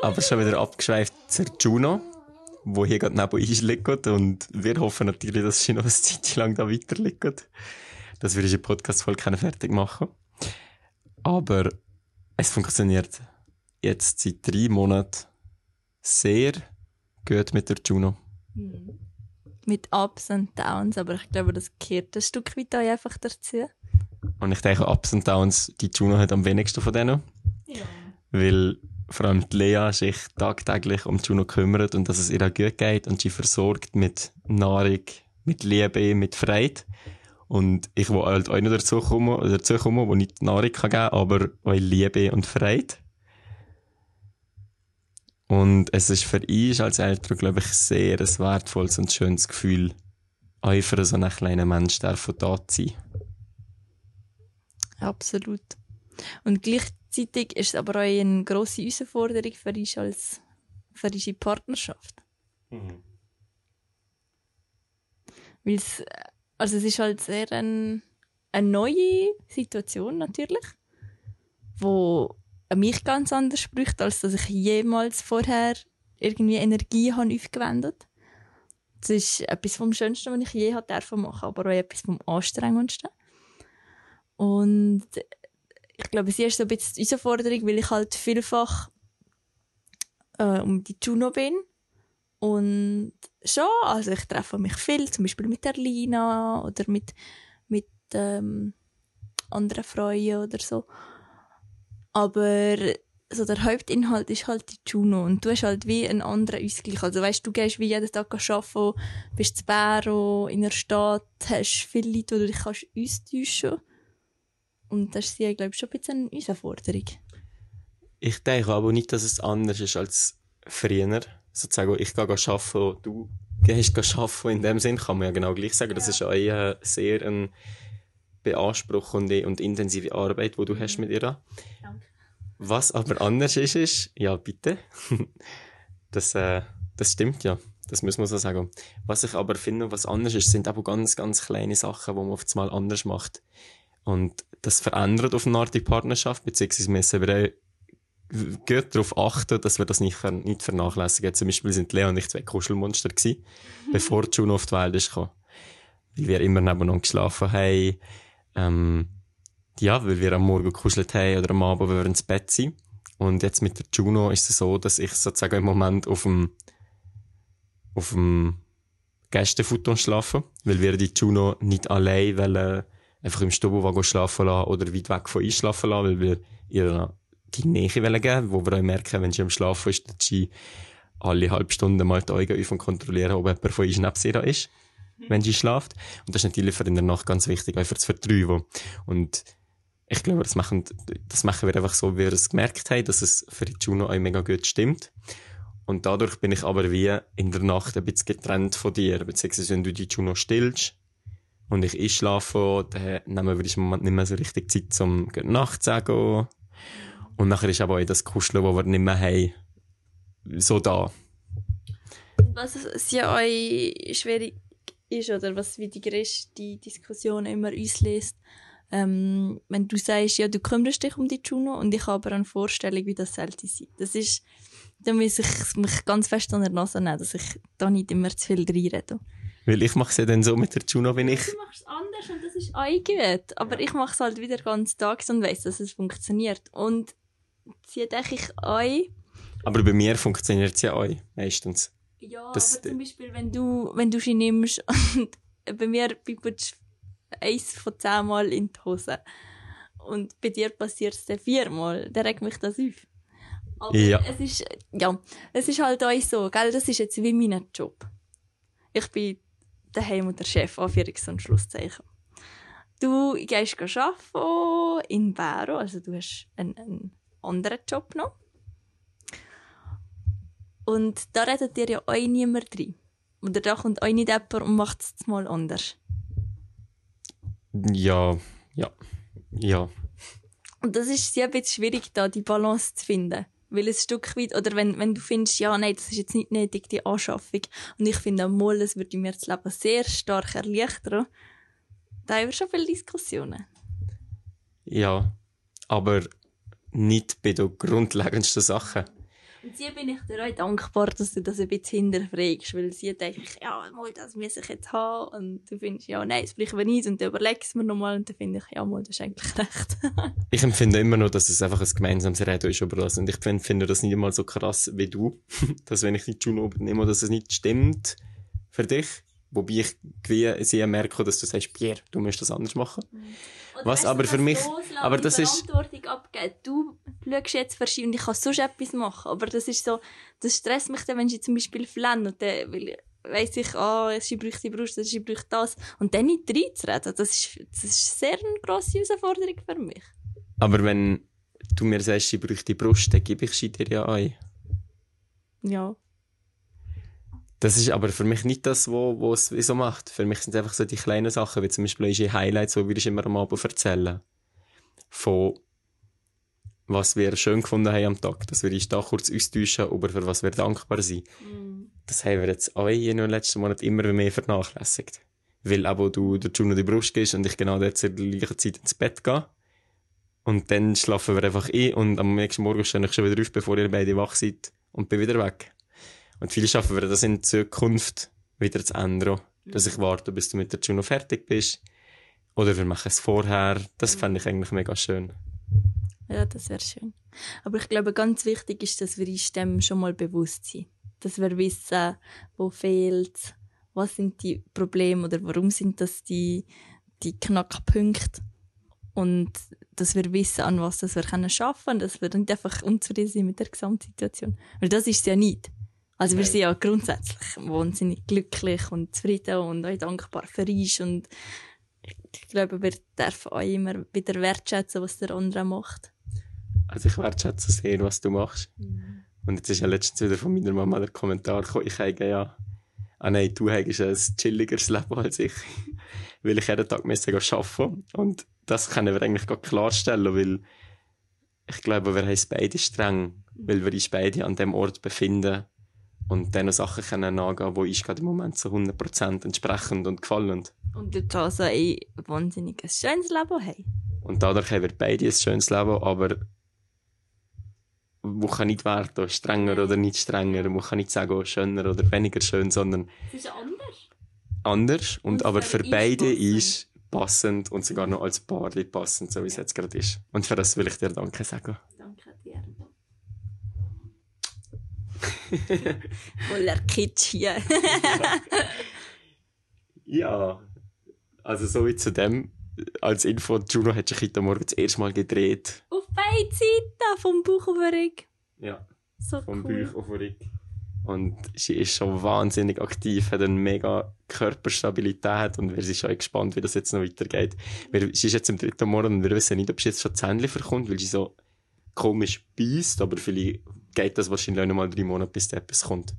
aber schon wieder abgeschweift zur Juno wo hier gerade neben uns liegt. Und wir hoffen natürlich, dass sie noch eine Zeit lang da weiter liegt. Dass wir diese Podcast-Folge fertig machen Aber es funktioniert jetzt seit drei Monaten sehr gut mit der Juno. Mhm. Mit Ups und Downs, aber ich glaube, das gehört ein Stück weit einfach dazu. Und ich denke, Ups und Downs, die Juno hat am wenigsten von denen. Ja. Weil vor allem die Lea sich tagtäglich um Juno kümmert und dass es ihr auch gut geht und sie versorgt mit Nahrung, mit Liebe, mit Freude. Und ich will halt auch noch dazu kommen, dazu kommen wo nicht Nahrung kann geben aber auch Liebe und Freude. Und es ist für ihn als Eltern, glaube ich, sehr ein wertvolles und schönes Gefühl, auch für so einen kleinen Mensch da zu sein. Absolut. Und gleichzeitig ist es aber auch eine grosse Herausforderung für uns als für unsere Partnerschaft. Mhm. Weil es, also es ist halt sehr ein, eine neue Situation natürlich, wo mich ganz anders spricht, als dass ich jemals vorher irgendwie Energie habe aufgewendet. Das ist etwas vom Schönsten, was ich je machen durfte, aber auch etwas vom Anstrengendsten. Und ich glaube, sie ist so ein bisschen die Herausforderung, weil ich halt vielfach äh, um die Juno bin. Und schon, also ich treffe mich viel, zum Beispiel mit der Lina oder mit, mit ähm, anderen Freunden oder so. Aber so der Hauptinhalt ist halt die Juno und du hast halt wie einen anderen Ausgleich. Also weißt du, gehst wie jeden Tag arbeiten, bist zu Bäro, in der Stadt, hast viele Leute, wo du dich kannst austauschen Und das ist, glaube ich, schon ein bisschen eine Herausforderung. Ich denke aber nicht, dass es anders ist als früher. Sozusagen, ich gehe arbeiten, du gehst arbeiten. In dem Sinn kann man ja genau gleich sagen. Das ist eine sehr eine beanspruchende und intensive Arbeit, die du hast mit ihr. Danke. Was aber anders ist, ist, ja, bitte. das, äh, das stimmt ja. Das muss man so sagen. Was ich aber finde, was anders ist, sind aber ganz, ganz kleine Sachen, die man oft mal anders macht. Und das verändert auf eine Art die Partnerschaft, beziehungsweise müssen wir auch gut darauf achten, dass wir das nicht, ver nicht vernachlässigen. Zum Beispiel sind Leo und ich zwei Kuschelmonster gewesen, mhm. bevor Juno auf die Welt ist gekommen. Weil wir immer nebeneinander geschlafen haben. Ähm, ja, weil wir am Morgen gekuschelt haben oder am Abend, wenn wir ins Bett sind. Und jetzt mit der Juno ist es so, dass ich sozusagen im Moment auf dem, auf dem Gästefuton schlafe, weil wir die Juno nicht allein wollen, einfach im Stubelwagen schlafen lassen oder weit weg von uns schlafen lassen, weil wir ihr die Nähe wollen geben, wo wir auch merken, wenn sie am Schlafen ist, dass sie alle halbe Stunde mal die Augen auf und kontrollieren, ob jemand von uns neben sie da ist, wenn sie schlaft. Und das ist natürlich für in der Nacht ganz wichtig, auch für das Vertrauen. Und ich glaube, das machen, das machen wir einfach so, wie wir es gemerkt haben, dass es für die Juno auch mega gut stimmt. Und dadurch bin ich aber wie in der Nacht ein bisschen getrennt von dir. Beziehungsweise, wenn du die Juno stillst und ich einschlafe, dann nehmen wir im Moment nicht mehr so richtig Zeit, um Nacht zu sagen. Und nachher ist aber auch das Kuscheln, das wir nicht mehr haben, so da. Was es ja euch schwierig ist, oder was wie die größte Diskussion immer auslöst, ähm, wenn du sagst, ja, du kümmerst dich um die Juno und ich habe aber eine Vorstellung, wie das sollte sein. Das ist, da muss ich mich ganz fest an der Nase nehmen, dass ich da nicht immer zu viel reinrede. Weil ich mache es ja dann so mit der Juno, wenn ich... Du machst es anders und das ist eingeweht. Aber ich mache es halt wieder ganz tags und weiss, dass es funktioniert. Und sie denke ich ein. Aber bei mir funktioniert es ja auch, meistens. Ja, das, aber zum Beispiel, wenn du, wenn du sie nimmst und bei mir bist eins von zehnmal in die Hose. Und bei dir passiert es dann viermal. Dann regt mich das auf. Aber ja. es ist, ja, es ist halt auch so, gell? Das ist jetzt wie mein Job. Ich bin daheim und der Chef, Anführungs- und Schlusszeichen. Du gehst arbeiten in Bero, also du hast einen, einen anderen Job noch. Und da redet dir ja auch niemand drin. Oder da kommt auch nicht jemand und macht es mal anders. Ja, ja, ja. Und das ist sehr ein bisschen schwierig, da die Balance zu finden. Weil ein Stück weit, oder wenn, wenn du findest, ja, nein, das ist jetzt nicht nötig, die Anschaffung, und ich finde, mal, es würde mir das Leben sehr stark erleichtern, da haben wir schon viele Diskussionen. Ja, aber nicht bei den grundlegendsten Sachen. Und sie bin ich dir auch dankbar, dass du das ein bisschen hinterfragst, weil sie denkt, ja, mal, das muss ich jetzt haben. Und du findest, ja, nein, das brauchen wir nicht. Und dann überlegst du mir nochmal und dann finde ich, ja, mal, das ist eigentlich recht. ich empfinde immer noch, dass es einfach ein gemeinsames Reden ist über das. Und ich finde das nicht einmal so krass wie du, dass wenn ich die Juno übernehme, dass es nicht stimmt für dich. Wobei ich wie sie merke, dass du sagst, Pierre, du musst das anders machen. Mhm. Was aber für mich, aber das ist... Verantwortung abgeben. Du schaust jetzt verschieden und ich kann sonst etwas machen. Aber das ist so, das stresst mich dann, wenn ich zum Beispiel flenne und dann, weil, weiss ich, ah, oh, sie braucht die Brust, sie braucht das. Und dann nicht reinzureden, das ist, das ist sehr eine grosse Herausforderung für mich. Aber wenn du mir sagst, sie braucht die Brust, dann gebe ich sie dir ja ein. Ja. Das ist aber für mich nicht das, was wo es so macht. Für mich sind es einfach so die kleinen Sachen, wie zum Beispiel unsere Highlights, so wie ich immer am Abend erzählen. Von was wir schön gefunden haben am Tag. Dass wir uns da kurz austauschen, über für was wir dankbar sind. Mm. Das haben wir jetzt alle in den letzten Monaten immer mehr vernachlässigt. Weil aber du der Juno die Brust gehst und ich genau dort zur gleichen Zeit ins Bett gehe. Und dann schlafen wir einfach ein und am nächsten Morgen stehe ich schon wieder auf, bevor ihr beide wach seid und bin wieder weg. Und viel schaffen wir das in Zukunft wieder zu ändern. Dass ich warte, bis du mit der Juno fertig bist. Oder wir machen es vorher. Das fände ich eigentlich mega schön. Ja, das wäre schön. Aber ich glaube, ganz wichtig ist, dass wir uns dem schon mal bewusst sind. Dass wir wissen, wo fehlt, was sind die Probleme oder warum sind das die, die Knackpunkte. und dass wir wissen, an was das wir schaffen können, dass wir nicht einfach unzufrieden sind mit der Gesamtsituation. Weil das ist es ja nicht. Also wir Nein. sind ja grundsätzlich wahnsinnig glücklich und zufrieden und auch dankbar für uns und ich glaube, wir dürfen auch immer wieder wertschätzen, was der andere macht. Also ich wertschätze sehr, was du machst. Und jetzt ist ja letztens wieder von meiner Mama der Kommentar gekommen, ich habe ja, ah nein, du hast ein chilligeres Leben als ich. weil ich jeden Tag müssen arbeiten Und das können wir eigentlich gar klarstellen, weil ich glaube, wir haben es beide streng, weil wir uns beide an dem Ort befinden und dann Sachen können angehen, die uns gerade im Moment so 100% entsprechen und gefallen. Und dort also ein wahnsinnig schönes Leben haben. Und dadurch haben wir beide ein schönes Leben, aber wo kann nicht werten, strenger oder nicht strenger, wo kann nicht sagen, schöner oder weniger schön, sondern Es ist anders. anders und, Und aber für beide ist passend und sogar noch als Paar passend, so wie es jetzt gerade ist. Und für das will ich dir Danke sagen. Danke dir. Voller Kitsch hier. Ja, also so wie zu dem, als Info, Juno hat sich heute Morgen das erste Mal gedreht. Auf beiden Seiten vom Bauch auf den Rücken. Ja, So vom cool. Bauch auf den Rücken. Und sie ist schon wahnsinnig aktiv, hat eine mega Körperstabilität und wir sind schon gespannt, wie das jetzt noch weitergeht. Wir, sie ist jetzt im dritten Morgen und wir wissen nicht, ob sie jetzt schon Zähnchen verkommt, weil sie so komisch beißt, aber vielleicht geht das wahrscheinlich auch noch mal drei Monate, bis da etwas kommt.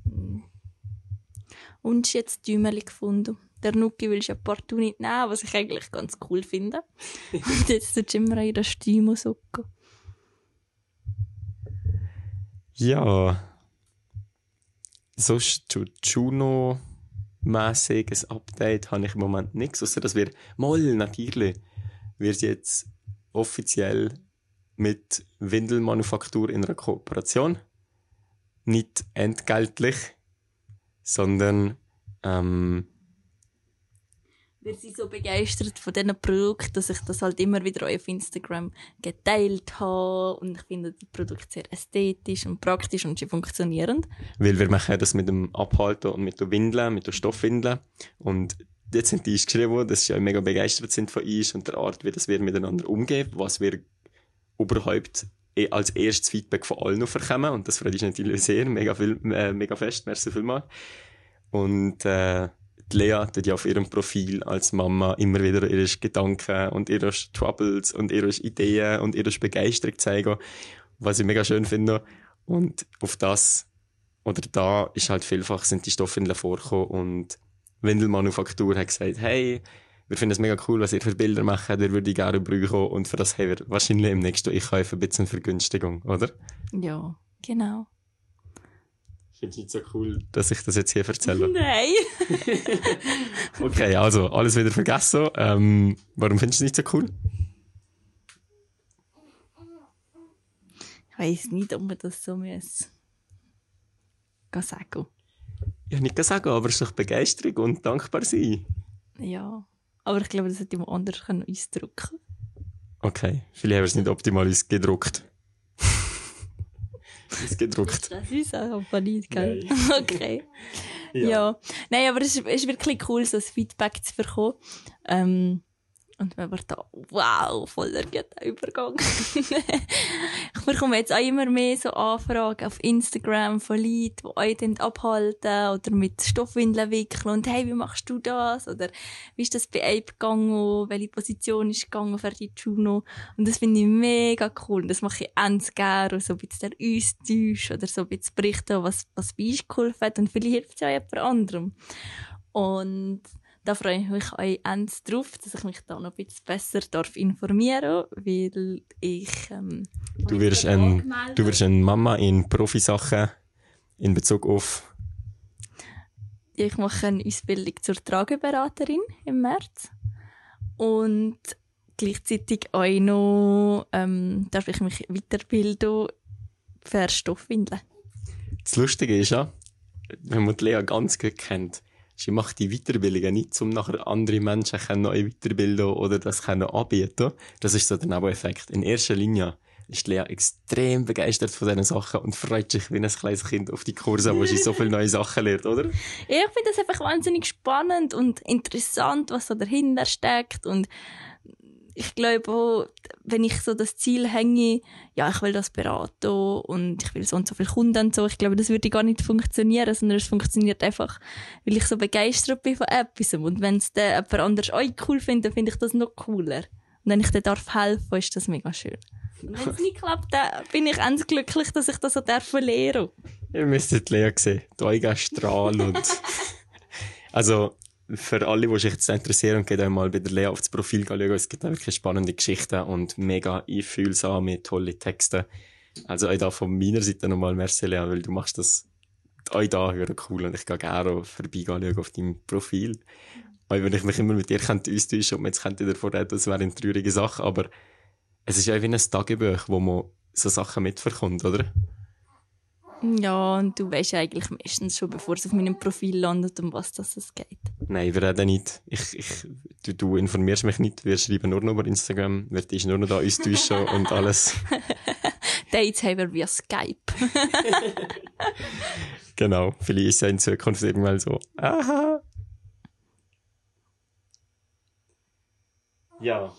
Und sie hat das Däumeli gefunden. Der Nuki will sie partout nicht nehmen, was ich eigentlich ganz cool finde. Und jetzt tut sie immer an ihrer Stimme sucken. Ja. Sonst zu Juno-mässiges Update habe ich im Moment nichts, außer dass wir mal natürlich wir sind jetzt offiziell mit Windelmanufaktur in einer Kooperation. Nicht entgeltlich, sondern ähm, Wir sind so begeistert von diesen Produkten, dass ich das halt immer wieder auf Instagram geteilt habe. Und ich finde die Produkte sehr ästhetisch und praktisch und sie funktionieren. Weil wir machen das mit dem Abhalten und mit den Windeln, mit den Stoffwindeln. Und jetzt sind die geschrieben, dass sie mega begeistert sind von uns und der Art, wie das wir miteinander umgehen, was wir überhaupt als erstes Feedback von allen noch bekommen. Und das freut uns natürlich sehr, mega, viel, äh, mega fest. Merci vielmals. Und äh, die Lea tut ja auf ihrem Profil als Mama immer wieder ihre Gedanken und ihre Troubles und ihre Ideen und ihre Begeisterung zeigen, was ich mega schön finde. Und auf das oder da ist halt vielfach sind die Stoffwindeln vorgekommen und Windelmanufaktur hat gesagt, hey, wir finden es mega cool, was ihr für Bilder macht, ihr würde ich gerne brauchen und für das haben wir wahrscheinlich im nächsten Einkauf ein bisschen Vergünstigung, oder? Ja, genau. Findest du nicht so cool, dass ich das jetzt hier erzähle? Nein. Okay, also, alles wieder vergessen. Ähm, warum findest du es nicht so cool? Ich weiß nicht, ob man das so muss. Sagen. Ich habe nicht sagen, aber es ist doch Begeisterung und dankbar sein. Ja. Aber ich glaube, das hätte jemand anders können ausdrücken Okay, vielleicht haben wir es nicht optimal ausgedruckt. ausgedruckt. Das ist aber nicht, gell? Nein. Okay. Ja. Nein, aber es ist, es ist wirklich cool, so ein Feedback zu bekommen. Ähm, und wenn wir da, wow, voller guter Übergang. ich bekomme jetzt auch immer mehr so Anfragen auf Instagram von Leuten, die euch dann abhalten oder mit Stoffwindeln wickeln und hey, wie machst du das? Oder wie ist das bei Ape gegangen? Welche Position ist gegangen für die Juno? Und das finde ich mega cool. Und das mache ich ganz gerne, so ein bisschen der Austausch oder so ein bisschen berichten, was, was bei uns geholfen hat. Und vielleicht hilft es ja jemand anderem. Und da freue ich mich auch ends drauf, dass ich mich da noch ein bisschen besser darf informieren weil ich... Ähm, Du wirst, ein, du wirst eine Mama in Profisachen in Bezug auf. Ich mache eine Ausbildung zur Trageberaterin im März. Und gleichzeitig auch noch ähm, darf ich mich weiterbilden für Stoffwindeln. Das Lustige ist ja, wenn man die Lea ganz gut kennt, sie macht die Weiterbildungen nicht, um nachher andere Menschen können neu weiterbilden oder das können anbieten. Das ist so der Nebeneffekt. In erster Linie ist Lea extrem begeistert von diesen Sachen und freut sich wie ein kleines Kind auf die Kurse, wo sie so viele neue Sachen lernt, oder? Ja, ich finde das einfach wahnsinnig spannend und interessant, was da dahinter steckt und ich glaube auch, wenn ich so das Ziel hänge, ja, ich will das beraten und ich will so und so viele Kunden und so, ich glaube, das würde gar nicht funktionieren, sondern es funktioniert einfach, weil ich so begeistert bin von etwas. Und wenn es dann jemand anders auch cool findet, dann finde ich das noch cooler. Und wenn ich dann darf helfen, ist das mega schön. Und wenn es nicht klappt, dann bin ich ganz glücklich, dass ich das so darf lernen. Ihr müsstet Lea sehen. Die Augen strahlen und, also, für alle, die sich jetzt interessieren, geht einmal bei der Lea auf das Profil schauen. Es gibt wirklich spannende Geschichten und mega einfühlsame, tolle Texte. Also auch da von meiner Seite nochmal merci, Lea, weil du machst das auch da wieder cool und ich gehe gerne vorbeigehen auf deinem Profil. Auch wenn ich mich immer mit dir könnte austauschen und jetzt könnte ich davon reden, das wäre eine traurige Sache, aber es ist ja wie ein Tagebuch, wo man so Sachen mitverkommt, oder? Ja, und du weißt eigentlich meistens schon, bevor es auf meinem Profil landet, um was das es geht. Nein, wir reden nicht. Ich, ich, du, du informierst mich nicht. Wir schreiben nur noch über Instagram. Wir ist nur noch da uns täuschen und alles. Dates haben wir via Skype. genau. Vielleicht ist es ja in Zukunft irgendwann so. Aha. Ja.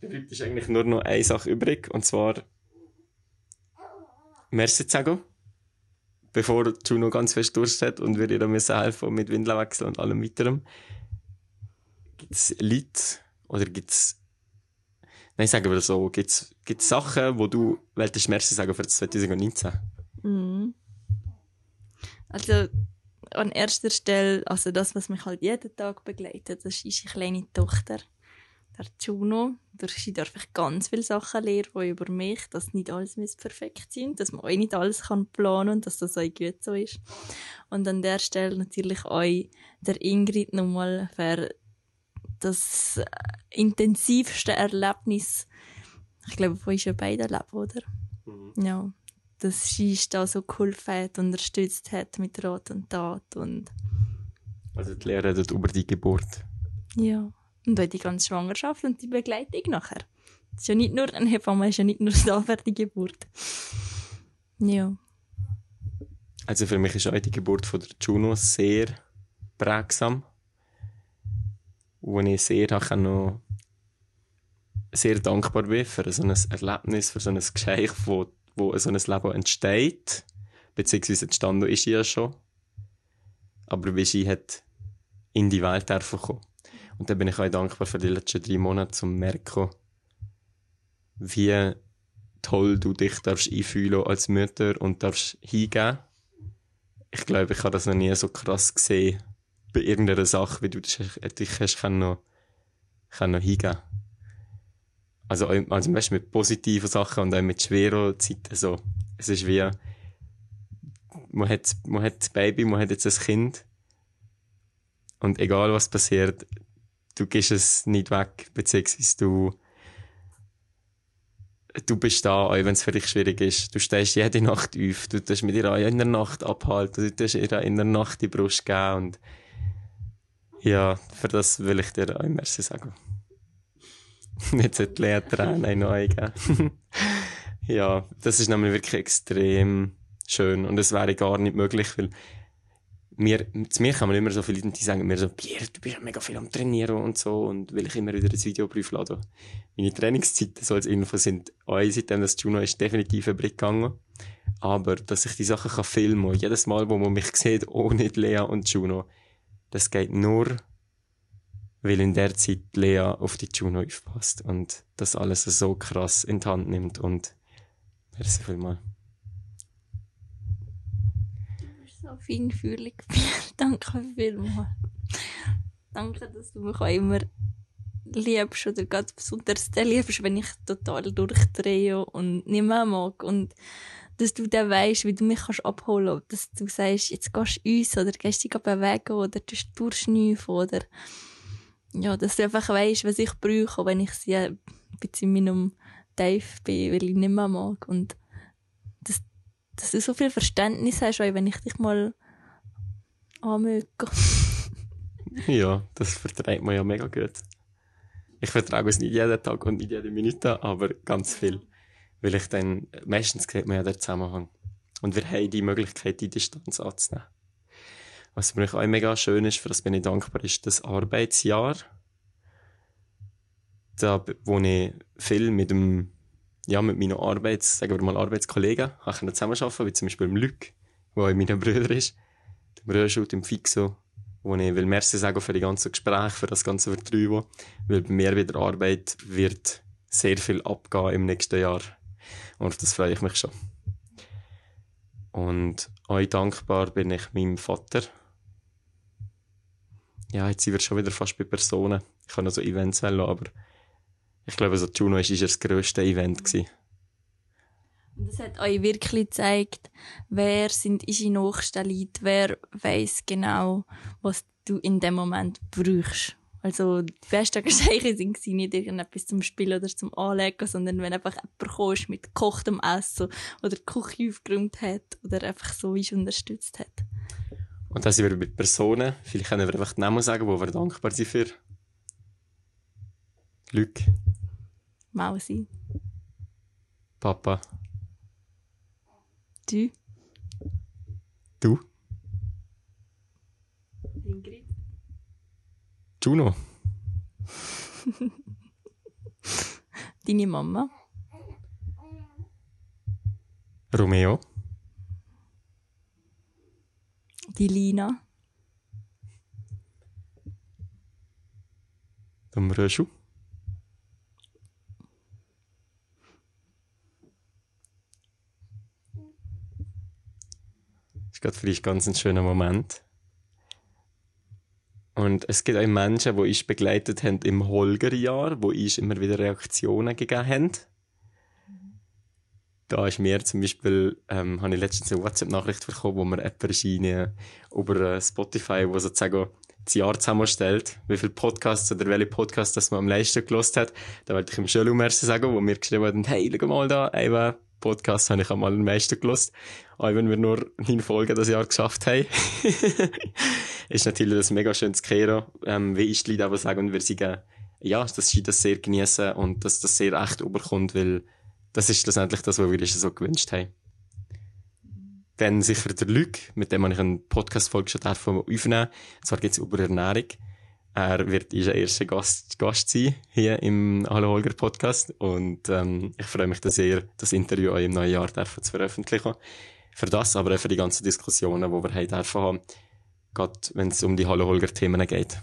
Da bleibt eigentlich nur noch eine Sache übrig. Und zwar, merci sagen bevor Juno ganz fest Durst hat und wir ihr müssen helfen mit Windelwechsel und allem weiterem. Gibt es Leute oder gibt es Nein, sagen wir so, gibt es Sachen, wo du willst Merci sagen für 2019? Mhm. Also, an erster Stelle, also das, was mich halt jeden Tag begleitet, das ist unsere kleine Tochter der Juno. Durch darf ich ganz viele Sachen lernen über mich, dass nicht alles perfekt sind, dass man auch nicht alles kann planen und dass das auch gut so ist. Und an der Stelle natürlich auch der Ingrid nochmal für das intensivste Erlebnis, ich glaube, von uns ja beide erlebt, oder? Mhm. Ja. Dass sie da so geholfen hat, unterstützt hat mit Rat und Tat und... Also die Lehre über die Geburt. Ja. Und auch die ganze Schwangerschaft und die Begleitung nachher. Das ist ja nicht nur ein Hebamme, ist ja nicht nur da für die Geburt. Ja. Also für mich ist auch die Geburt von der Juno sehr prägsam. Wo ich sehr auch noch sehr dankbar bin für so ein Erlebnis, für so ein Geschenk, wo, wo so ein Leben entsteht. Beziehungsweise entstanden ist ja schon. Aber wie sie hat in die Welt kommen. Und dann bin ich auch dankbar für die letzten drei Monate, zu merken, wie toll du dich darfst einfühlen als Mutter und darfst hingeben. Ich glaube, ich habe das noch nie so krass gesehen bei irgendeiner Sache, wie du dich, dich hast können noch, können hingeben. Also, also weißt, mit positiven Sachen und auch mit schweren Zeiten so. Es ist wie, man hat, man hat das Baby, man hat jetzt ein Kind. Und egal was passiert, du gehst es nicht weg, beziehungsweise du, du bist da, auch wenn es für dich schwierig ist. Du stehst jede Nacht auf, du tust mit ihr auch in der Nacht abhalten, du tust ihr in der Nacht die Brust geben und ja, für das will ich dir auch merci sagen. Jetzt hat Lea Tränen eingeben. ja, das ist nämlich wirklich extrem schön und es wäre gar nicht möglich, weil mir, zu mir man immer so viele Leute, die sagen mir so, Pierre, du bist ja mega viel am Trainieren und so, und will ich immer wieder ein Video prüfen Meine Trainingszeiten, so als Info, sind auch seitdem das Juno ist definitiv gegangen. Aber, dass ich die Sachen kann filmen kann, jedes Mal, wo man mich sieht, ohne Lea und Juno, das geht nur, weil in der Zeit Lea auf die Juno aufpasst und das alles so krass in die Hand nimmt und merci vielmals. so feinfühlig bin. Danke vielmals. Danke, dass du mich auch immer liebst oder ganz besonders liebst, wenn ich total durchdrehe und nicht mehr mag. Und dass du dann weißt, wie du mich kannst abholen kannst. Dass du sagst, jetzt gehst du uns oder gehst dich bewegen oder du durchschnüffeln oder ja, dass du einfach weißt, was ich brauche, wenn ich sie ein bisschen in meinem Tief bin, weil ich nicht mehr mag. Und dass du so viel Verständnis hast, auch wenn ich dich mal anmöge. ja, das verträgt man ja mega gut. Ich vertrage es nicht jeden Tag und nicht jede Minute, aber ganz viel. Weil ich dann, meistens sieht man ja den Zusammenhang. Und wir haben die Möglichkeit, die Distanz anzunehmen. Was für mich auch mega schön ist, für das bin ich dankbar, ist das Arbeitsjahr. da, wo ich viel mit dem, ja, mit meinen Arbeits, sagen wir mal Arbeitskollegen, habe ich zusammenarbeiten, wie zum Beispiel mit Luc, der in meinen Brüder ist, dem Röschut, dem Fixo, wo ich will Merci sagen für die ganzen Gespräche, für das ganze Vertrauen, weil bei mir wieder Arbeit wird sehr viel abgehen im nächsten Jahr. Und das freue ich mich schon. Und euch dankbar bin ich meinem Vater. Ja, jetzt sind wir schon wieder fast bei Personen. Ich kann noch so Events wählen, aber ich glaube, so Juno ist, ist das grösste Event gewesen. Und das hat euch wirklich gezeigt, wer sind unsere nächsten Leute, wer weiß genau, was du in dem Moment brauchst. Also, die besten Geschenke sind nicht irgendetwas zum Spielen oder zum Anlegen, sondern wenn einfach jemand kommst mit gekochtem Essen oder die Küche aufgeräumt hat oder einfach so wie unterstützt hat. Und da sind wir bei Personen. Vielleicht können wir einfach den Namen sagen, wo wir dankbar sind für. Luc. Mausi. Papa. Du. Du. Ingrid. Juno. Deine Mama. Romeo. Die Lina. Dem Röschu. Gerade dich ganz ein schöner Moment. Und es gibt auch Menschen, die uns begleitet haben im Holgerjahr, wo uns immer wieder Reaktionen gegeben haben. Da ist mir zum Beispiel, ähm, habe ich letztens eine WhatsApp-Nachricht bekommen, wo mir jemand erscheint über Spotify, wo sozusagen das Jahr zusammenstellt, wie viele Podcasts oder welche Podcasts das man am meisten gelost hat. Da wollte ich schon Merci sagen, wo mir geschrieben haben, hey, schau mal da, eben, Podcast habe ich am meisten gelost. Auch wenn wir nur neun Folgen das Jahr geschafft haben. ist natürlich das mega schön zu kehren, ähm, wie ich die Leute aber sagen, wir sagen, ja, dass sie das sehr genießen und dass das sehr echt überkommt, weil das ist schlussendlich das, was wir uns so gewünscht haben. Dann sicher der Luc, mit dem habe ich eine Podcast-Folge schon aufnehmen. Und zwar geht es über Ernährung. Er wird unser erster Gast, Gast sein hier im Hallo Holger Podcast und ähm, ich freue mich sehr, das Interview auch im neuen Jahr dürfen zu veröffentlichen. Für das, aber auch für die ganzen Diskussionen, die wir haben dürfen haben, gerade wenn es um die Hallo Holger Themen geht.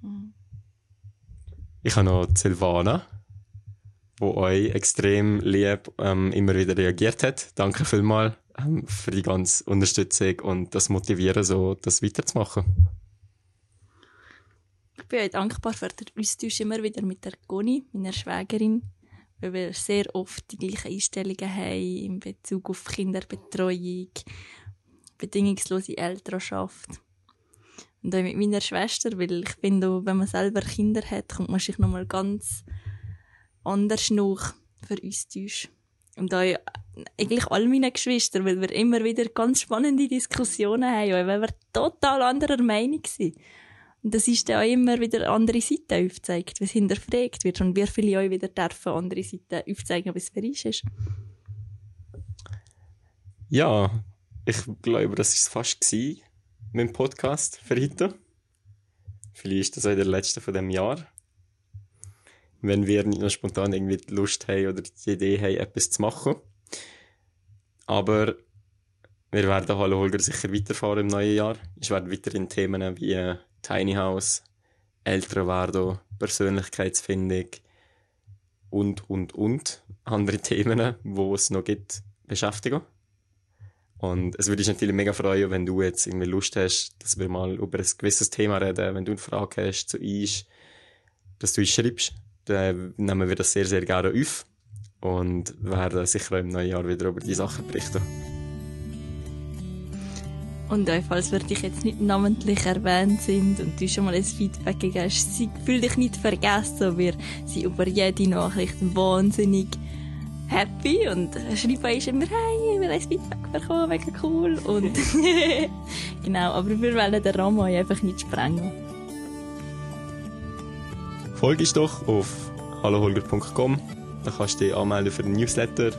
Mhm. Ich habe noch Silvana, wo euch extrem lieb ähm, immer wieder reagiert hat. Danke vielmals ähm, für die ganze Unterstützung und das Motivieren, so das weiterzumachen bin euch dankbar für den Austausch immer wieder mit der Goni, meiner Schwägerin, weil wir sehr oft die gleichen Einstellungen haben in Bezug auf Kinderbetreuung, bedingungslose Elternschaft. Und auch mit meiner Schwester, weil ich finde, wenn man selber Kinder hat, kommt man sich nochmal ganz anders noch für Austausch. Und auch eigentlich all meine Geschwister, weil wir immer wieder ganz spannende Diskussionen haben, weil wir total anderer Meinung sind. Und das ist dann auch immer wieder andere Seite aufgezeigt, was hinterfragt wird und wie viele euch wieder dürfen andere Seiten aufzeigen, was für uns ist. Ja, ich glaube, das war es fast gewesen, mit dem Podcast für heute. Vielleicht ist das auch der letzte von dem Jahr. Wenn wir nicht noch spontan irgendwie die Lust haben oder die Idee haben, etwas zu machen. Aber wir werden Hallo Holger sicher weiterfahren im neuen Jahr. Ich werde weiterhin Themen wie Tiny House, ältere werden, Persönlichkeitsfindung und, und, und andere Themen, wo es noch gibt, beschäftigen. Und es würde mich natürlich mega freuen, wenn du jetzt irgendwie Lust hast, dass wir mal über ein gewisses Thema reden, wenn du eine Frage hast zu uns, dass du uns schreibst, dann nehmen wir das sehr, sehr gerne auf und werden sicher im neuen Jahr wieder über die Sachen berichten. Und auch falls wir dich jetzt nicht namentlich erwähnt sind und du schon mal ein Feedback gegeben hast, fühl dich nicht vergessen. Wir sind über jede Nachricht wahnsinnig happy und schreiben uns immer, hey, wir haben ein Feedback bekommen, mega cool. Und genau, aber wir wollen den Rahmen einfach nicht sprengen. Folge uns doch auf halloholger.com. Da kannst du dich anmelden für den Newsletter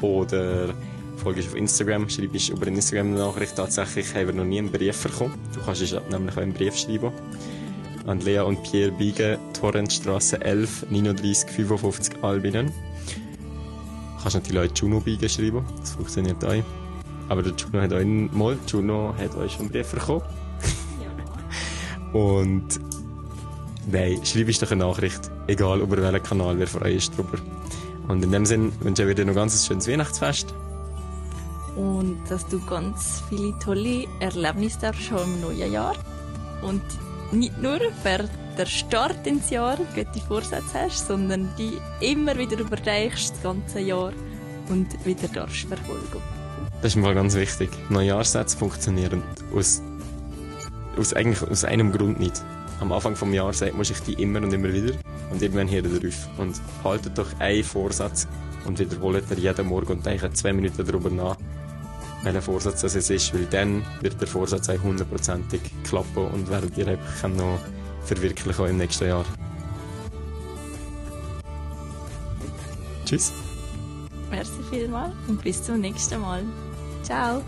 oder folgst auf Instagram, schreibst über eine Instagram-Nachricht. Tatsächlich haben wir noch nie einen Brief bekommen. Du kannst uns nämlich auch einen Brief schreiben. an Lea und Pierre Biegen, Torrentstrasse 11, 39 55 Albinen. Kannst natürlich auch Juno Biegen schreiben, das funktioniert auch. Aber der Juno hat euch mal, Juno hat euch schon einen Brief bekommen. und nein, schreib uns doch eine Nachricht, egal über welchen Kanal, wer freut ist drüber. Und in dem Sinn wünsche ich dir noch ganz ein schönes Weihnachtsfest. Dass du ganz viele tolle Erlebnisse darfst haben im neuen Jahr. Und nicht nur für den Start ins Jahr gute Vorsätze hast, sondern die immer wieder überdenkst das ganze Jahr und wieder darfst verfolgen. Das ist mir ganz wichtig. Neujahrssätze funktionieren aus, aus, eigentlich aus einem Grund nicht. Am Anfang vom Jahr sagt man sich die immer und immer wieder und irgendwann hört er auf. Und haltet doch einen Vorsatz und wiederholt er jeden Morgen und denkt zwei Minuten darüber nach, welcher Vorsatz das ist, weil dann wird der Vorsatz auch hundertprozentig klappen und werdet ihr einfach noch verwirklichen im nächsten Jahr. Tschüss. Merci vielmals und bis zum nächsten Mal. Ciao.